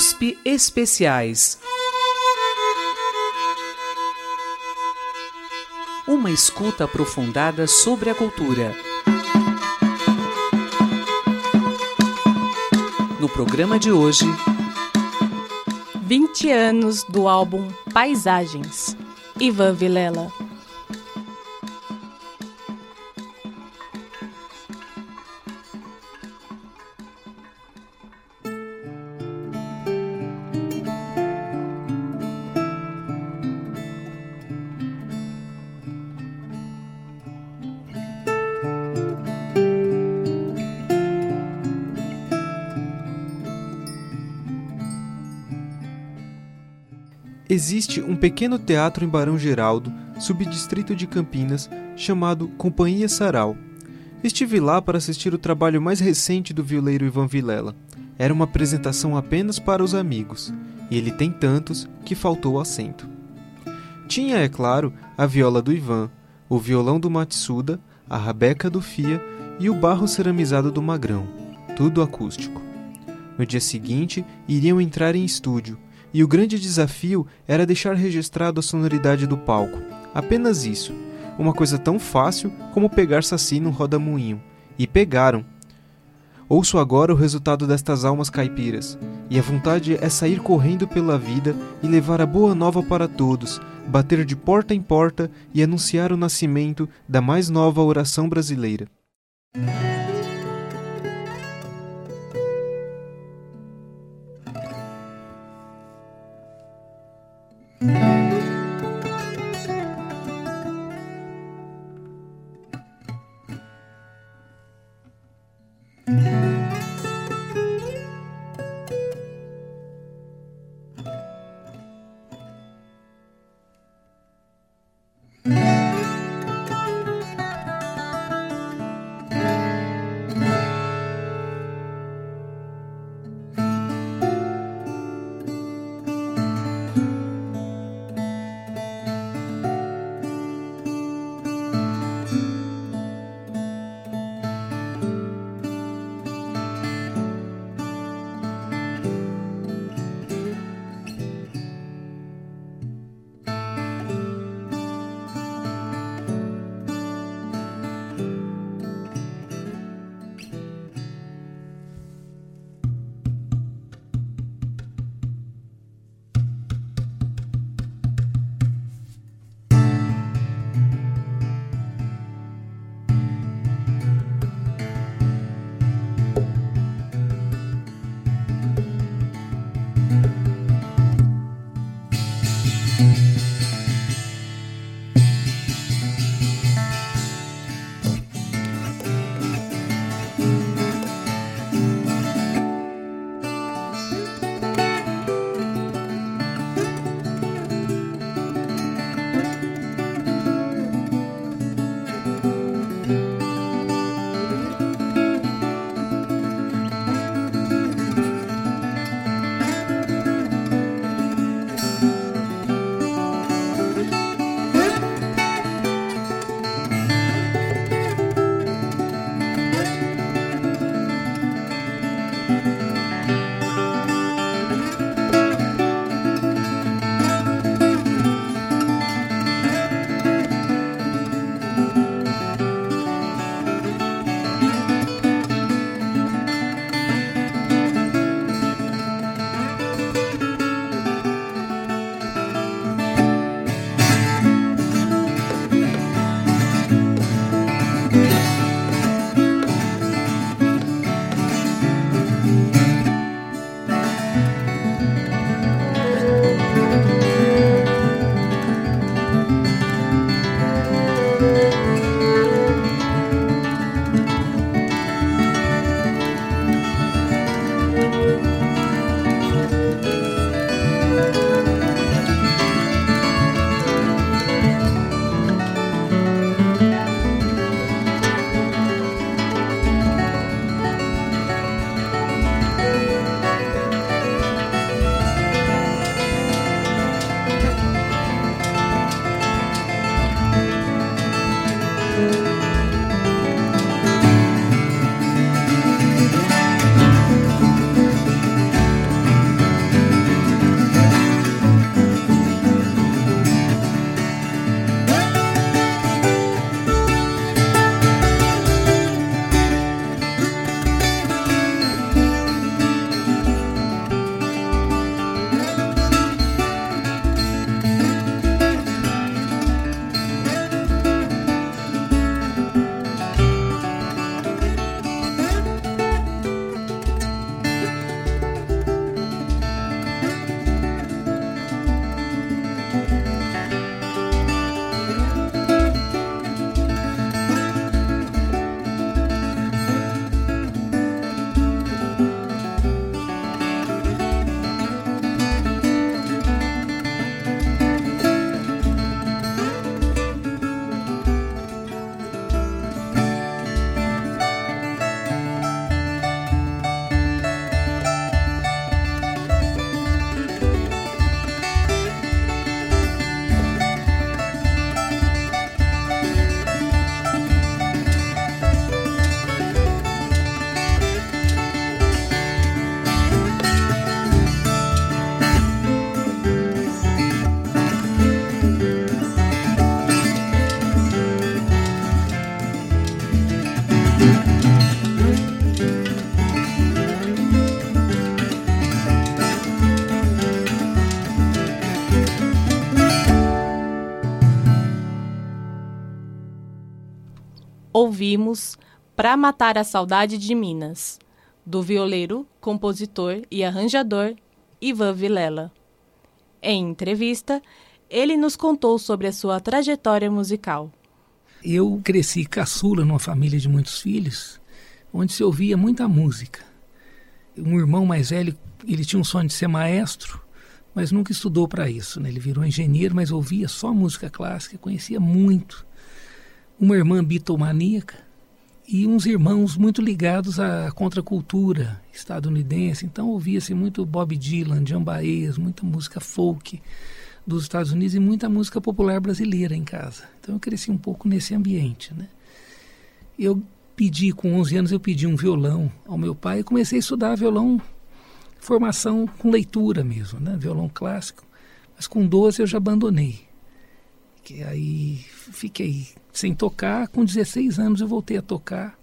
USP Especiais. Uma escuta aprofundada sobre a cultura. No programa de hoje, 20 anos do álbum Paisagens. Ivan Vilela. Pequeno teatro em Barão Geraldo, subdistrito de Campinas, chamado Companhia Sarau. Estive lá para assistir o trabalho mais recente do violeiro Ivan Vilela. Era uma apresentação apenas para os amigos, e ele tem tantos que faltou assento. Tinha, é claro, a viola do Ivan, o violão do Matsuda, a rabeca do Fia e o barro ceramizado do Magrão, tudo acústico. No dia seguinte, iriam entrar em estúdio, e o grande desafio era deixar registrado a sonoridade do palco. Apenas isso. Uma coisa tão fácil como pegar saci num rodamuinho. E pegaram. Ouço agora o resultado destas almas caipiras, e a vontade é sair correndo pela vida e levar a boa nova para todos, bater de porta em porta e anunciar o nascimento da mais nova oração brasileira. Ouvimos Pra Matar a Saudade de Minas, do violeiro, compositor e arranjador Ivan Vilela. Em entrevista, ele nos contou sobre a sua trajetória musical. Eu cresci caçula numa família de muitos filhos, onde se ouvia muita música. Um irmão mais velho, ele tinha um sonho de ser maestro, mas nunca estudou para isso. Né? Ele virou engenheiro, mas ouvia só música clássica, conhecia muito. Uma irmã bitomaníaca e uns irmãos muito ligados à contracultura estadunidense. Então ouvia-se muito Bob Dylan, John Baez, muita música folk dos Estados Unidos e muita música popular brasileira em casa. Então eu cresci um pouco nesse ambiente, né? Eu pedi com 11 anos eu pedi um violão ao meu pai e comecei a estudar violão formação com leitura mesmo, né? Violão clássico. Mas com 12 eu já abandonei. Que aí fiquei sem tocar, com 16 anos eu voltei a tocar.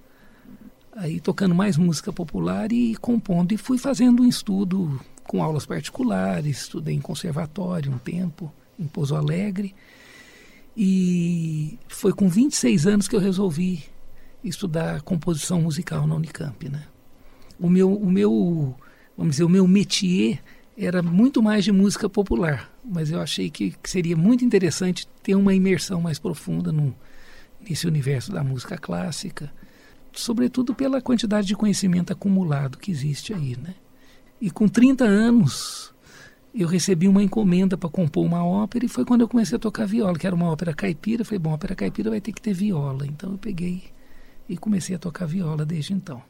Aí tocando mais música popular e compondo e fui fazendo um estudo com aulas particulares, estudei em conservatório um tempo, em Pouso Alegre. E foi com 26 anos que eu resolvi estudar composição musical na Unicamp, né? O meu, o meu, vamos dizer, o meu métier era muito mais de música popular, mas eu achei que, que seria muito interessante ter uma imersão mais profunda no, nesse universo da música clássica, sobretudo pela quantidade de conhecimento acumulado que existe aí, né? E com 30 anos, eu recebi uma encomenda para compor uma ópera e foi quando eu comecei a tocar viola, que era uma ópera caipira. Eu falei, bom, ópera caipira vai ter que ter viola. Então eu peguei e comecei a tocar viola desde então.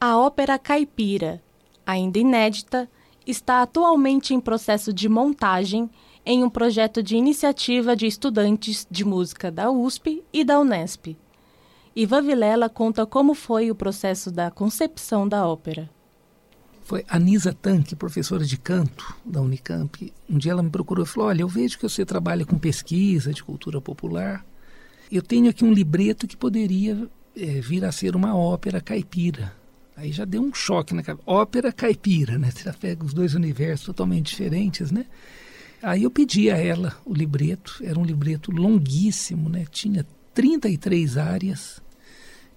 A ópera caipira, ainda inédita, está atualmente em processo de montagem em um projeto de iniciativa de estudantes de música da USP e da Unesp. Ivan Vilela conta como foi o processo da concepção da ópera. Foi a Nisa Tanque, professora de canto da Unicamp. Um dia ela me procurou e falou: Olha, eu vejo que você trabalha com pesquisa de cultura popular. Eu tenho aqui um libreto que poderia é, vir a ser uma ópera caipira. Aí já deu um choque na cabeça. Ópera caipira, né? Você já pega os dois universos totalmente diferentes, né? Aí eu pedi a ela o libreto. Era um libreto longuíssimo, né? Tinha 33 áreas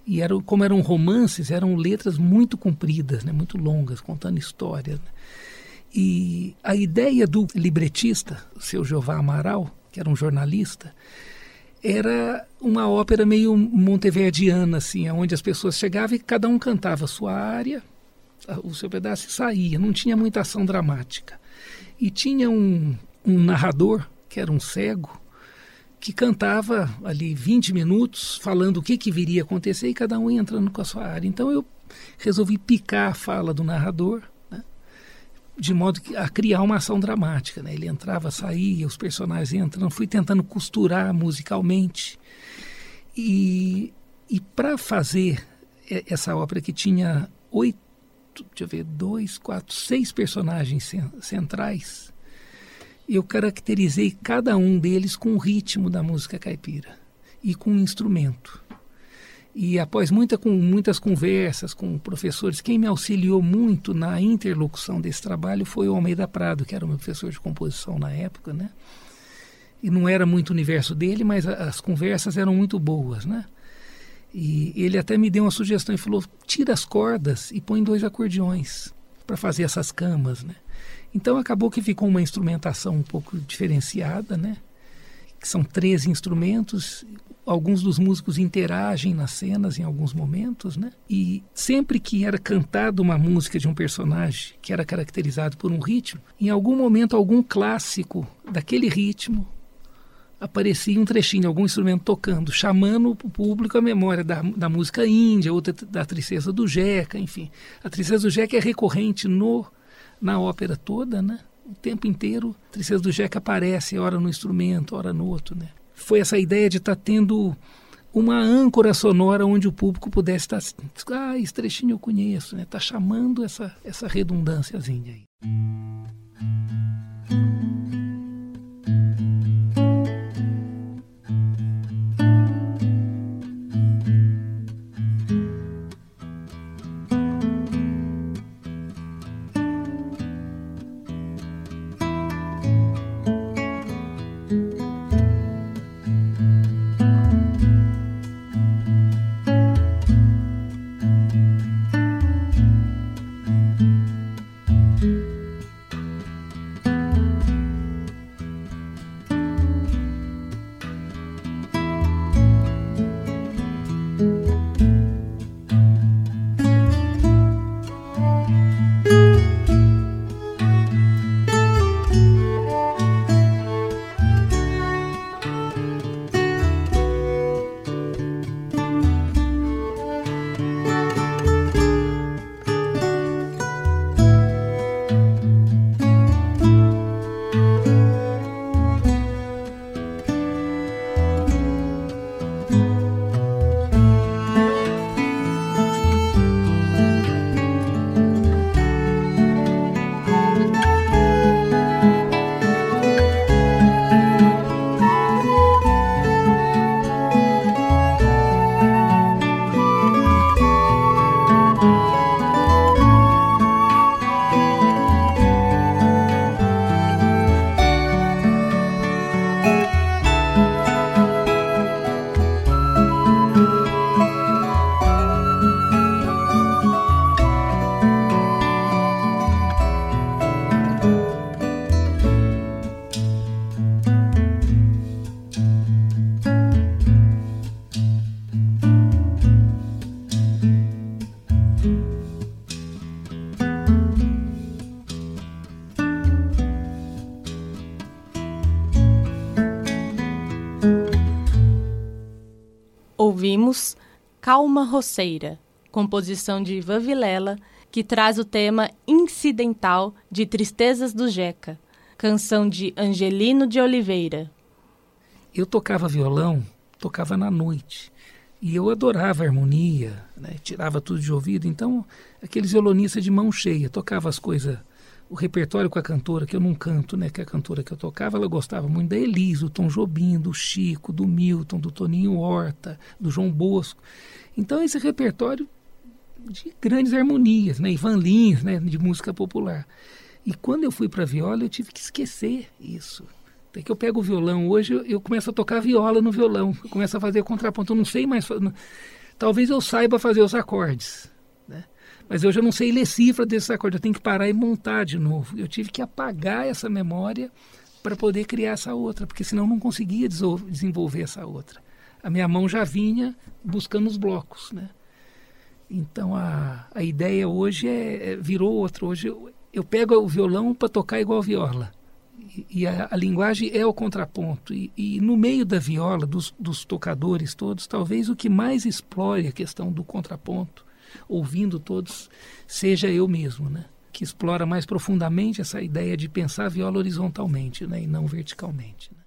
e era, como eram romances, eram letras muito compridas, né, muito longas, contando histórias. Né? E a ideia do libretista, o seu Jeová Amaral, que era um jornalista, era uma ópera meio monteverdiana, assim, onde as pessoas chegavam e cada um cantava a sua área, o seu pedaço e saía. Não tinha muita ação dramática. E tinha um, um narrador, que era um cego, que cantava ali 20 minutos falando o que, que viria a acontecer e cada um entrando com a sua área. Então eu resolvi picar a fala do narrador, de modo a criar uma ação dramática. Né? Ele entrava, saía, os personagens entrando, fui tentando costurar musicalmente. E, e para fazer essa ópera que tinha oito, deixa eu ver, dois, quatro, seis personagens centrais, eu caracterizei cada um deles com o ritmo da música caipira e com um instrumento. E após muita, com muitas conversas com professores, quem me auxiliou muito na interlocução desse trabalho foi o Almeida Prado, que era o meu professor de composição na época, né? E não era muito o universo dele, mas as conversas eram muito boas, né? E ele até me deu uma sugestão e falou: tira as cordas e põe dois acordeões para fazer essas camas, né? Então acabou que ficou uma instrumentação um pouco diferenciada, né? São 13 instrumentos, alguns dos músicos interagem nas cenas em alguns momentos, né? E sempre que era cantada uma música de um personagem que era caracterizado por um ritmo, em algum momento algum clássico daquele ritmo aparecia um trechinho, algum instrumento tocando, chamando o público à memória da, da música índia, outra da Tristeza do Jeca, enfim. A Tristeza do Jeca é recorrente no na ópera toda, né? O tempo inteiro, Tristeza do Jeca aparece, ora no instrumento, ora no outro, né? Foi essa ideia de estar tá tendo uma âncora sonora onde o público pudesse estar tá, ah, esse trechinho eu conheço, né? Tá chamando essa essa redundânciazinha aí. Calma Roceira, composição de Ivan Vilela, que traz o tema incidental de Tristezas do Jeca, canção de Angelino de Oliveira. Eu tocava violão, tocava na noite. E eu adorava a harmonia, né? tirava tudo de ouvido. Então, aqueles violonistas de mão cheia, tocava as coisas, o repertório com a cantora, que eu não canto, né? Que a cantora que eu tocava, ela gostava muito da Elisa, do Tom Jobim, do Chico, do Milton, do Toninho Horta, do João Bosco. Então, esse repertório de grandes harmonias, né? Ivan Lins, né? De música popular. E quando eu fui para viola, eu tive que esquecer isso. Até que eu pego o violão hoje, eu, eu, começo a tocar viola no violão, eu começo a fazer contraponto. Eu não sei mais. Talvez eu saiba fazer os acordes, né? mas eu já não sei ler cifra desses acordes. Eu tenho que parar e montar de novo. Eu tive que apagar essa memória para poder criar essa outra, porque senão não conseguia desenvolver essa outra. A minha mão já vinha buscando os blocos, né? Então a, a ideia hoje é, é virou outra. Hoje eu, eu pego o violão para tocar igual viola. E, e a, a, linguagem é o contraponto. E, e no meio da viola, dos, dos, tocadores todos, talvez o que mais explore a questão do contraponto, ouvindo todos, seja eu mesmo, né? Que explora mais profundamente essa ideia de pensar a viola horizontalmente né? e não verticalmente. Né?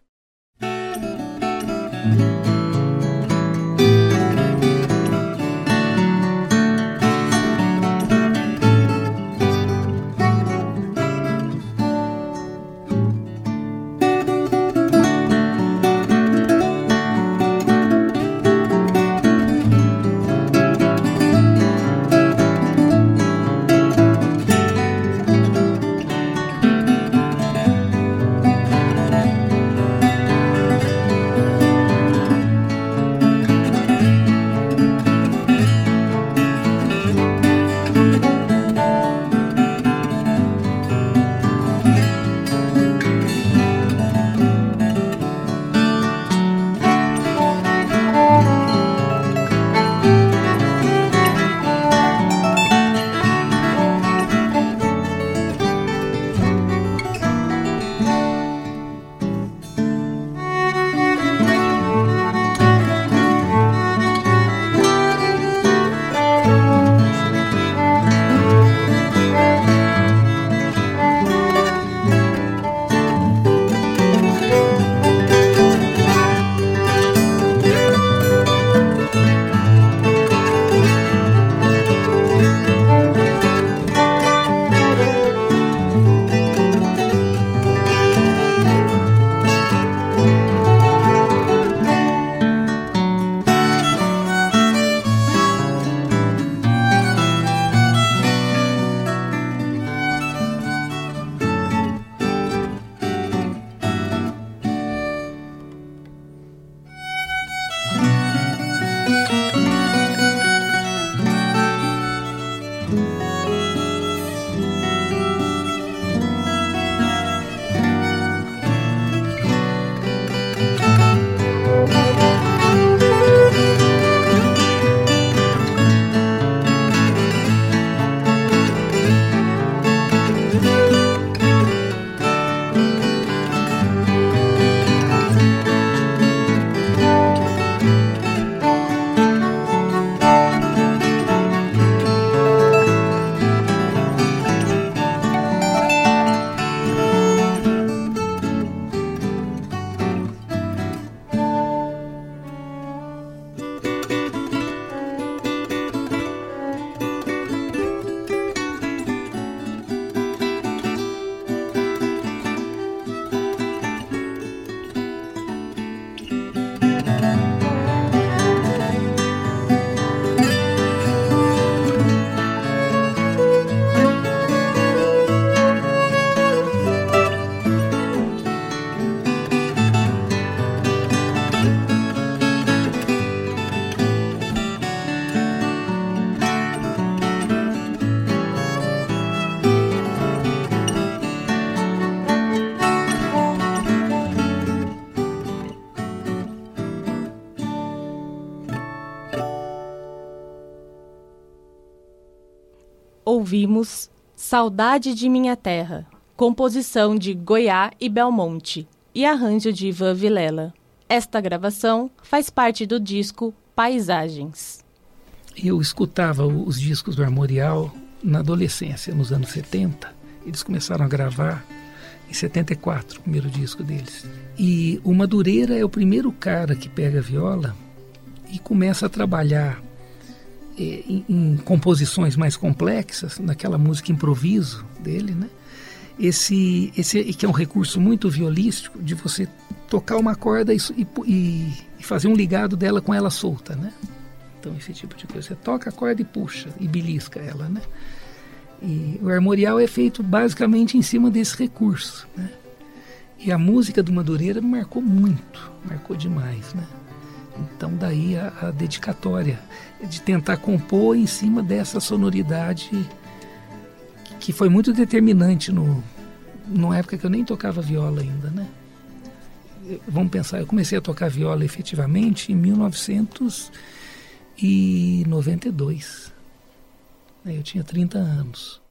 Ouvimos Saudade de Minha Terra, composição de Goiá e Belmonte e arranjo de Ivan Vilela. Esta gravação faz parte do disco paisagens. Eu escutava os discos do Armorial na adolescência, nos anos 70. Eles começaram a gravar em 74, o primeiro disco deles. E o Madureira é o primeiro cara que pega a viola e começa a trabalhar em, em, composições mais complexas, naquela música improviso dele, né? Esse, esse que é um recurso muito violístico de você tocar uma corda e, e, e fazer um ligado dela com ela solta, né? Então esse tipo de coisa, você toca a corda e puxa e belisca ela, né? E o armorial é feito basicamente em cima desse recurso, né? E a música do Madureira marcou muito, marcou demais, né? Então daí a, a dedicatória de tentar compor em cima dessa sonoridade que foi muito determinante no numa época que eu nem tocava viola ainda, né? Vamos pensar, eu comecei a tocar viola efetivamente em 1992. Eu tinha 30 anos.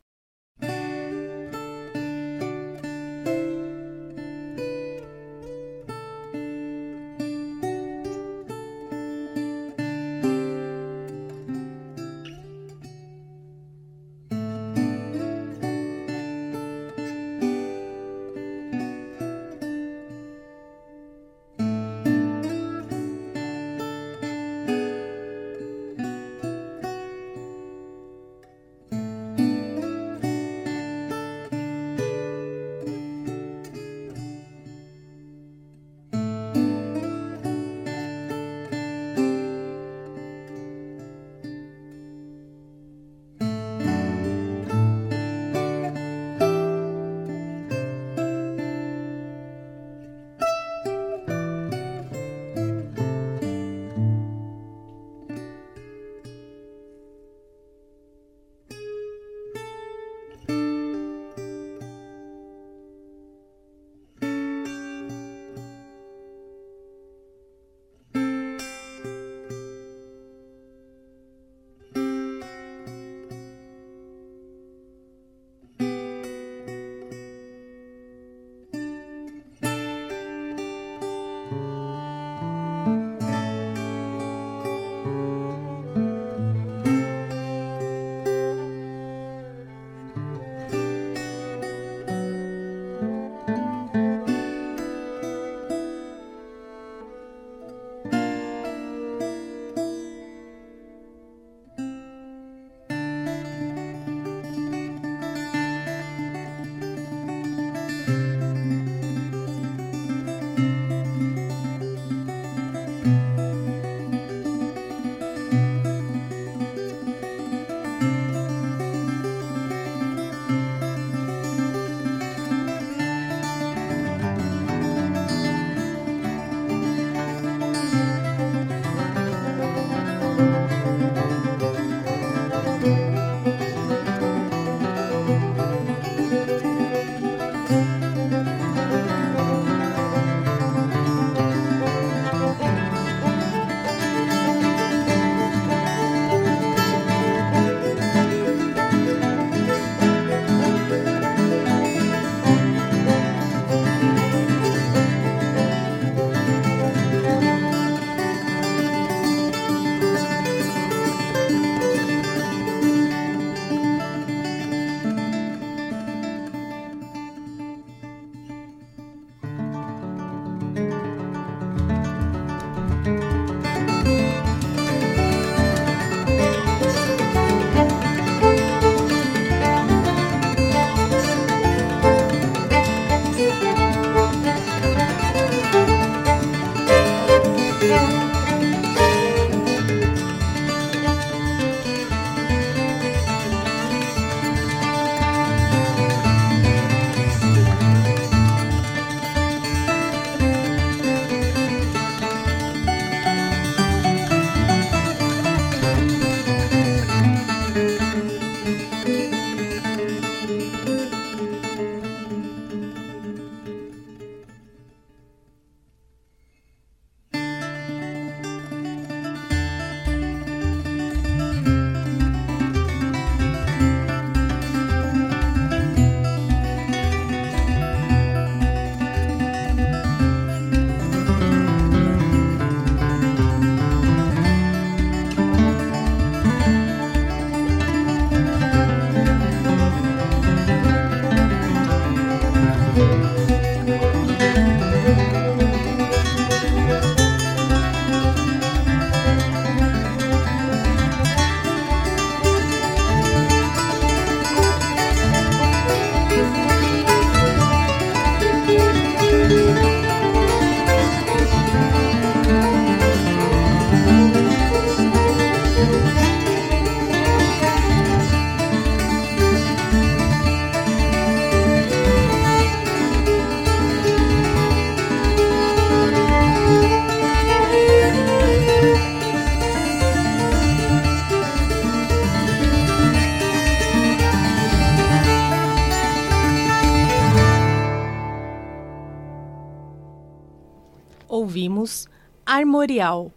Armorial,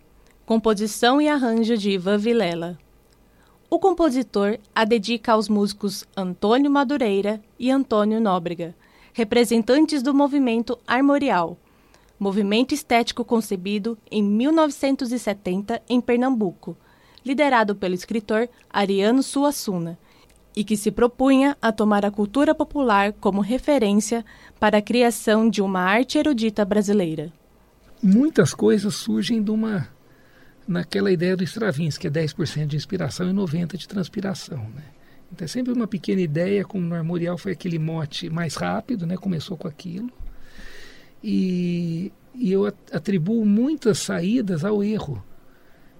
composição e arranjo de Ivan Vilela. O compositor a dedica aos músicos Antônio Madureira e Antônio Nóbrega, representantes do movimento armorial, movimento estético concebido em 1970 em Pernambuco, liderado pelo escritor Ariano Suassuna, e que se propunha a tomar a cultura popular como referência para a criação de uma arte erudita brasileira. Muitas coisas surgem de uma naquela ideia do Stravinsky, que é 10% de inspiração e 90% de transpiração. Né? Então é sempre uma pequena ideia, como no Armorial foi aquele mote mais rápido, né? começou com aquilo. E, e eu atribuo muitas saídas ao erro.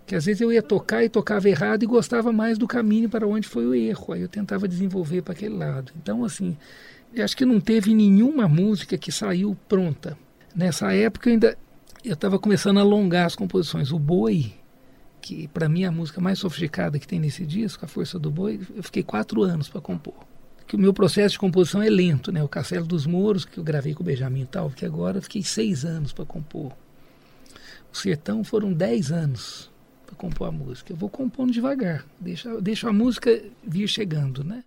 Que às vezes eu ia tocar e tocava errado e gostava mais do caminho para onde foi o erro. Aí eu tentava desenvolver para aquele lado. Então, assim, eu acho que não teve nenhuma música que saiu pronta. Nessa época ainda eu estava começando a alongar as composições. O Boi, que para mim é a música mais sofisticada que tem nesse disco, A Força do Boi, eu fiquei quatro anos para compor. Que o meu processo de composição é lento, né? O Castelo dos Mouros, que eu gravei com o Benjamin tal, que agora eu fiquei seis anos para compor. O Sertão foram dez anos para compor a música. Eu vou compondo devagar, deixo, deixo a música vir chegando, né?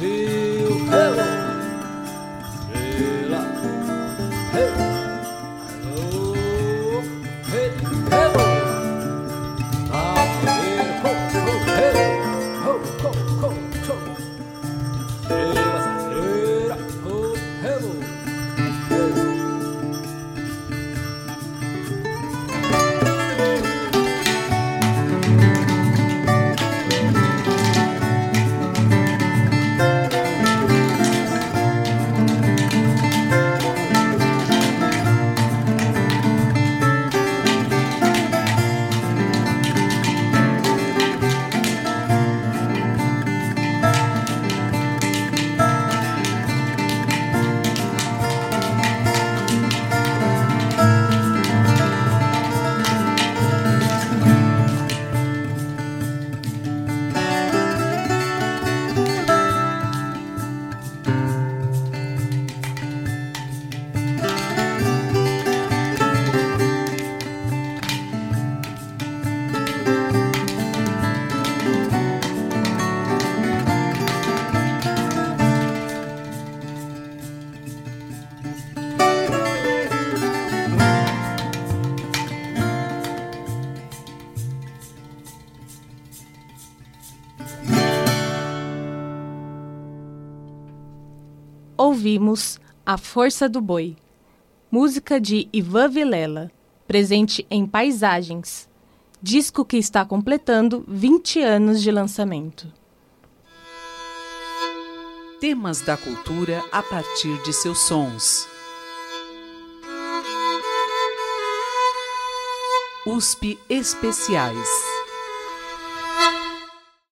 Navio. Ouvimos A Força do Boi, música de Ivan Vilela, presente em Paisagens, disco que está completando 20 anos de lançamento. Temas da cultura a partir de seus sons. USP Especiais.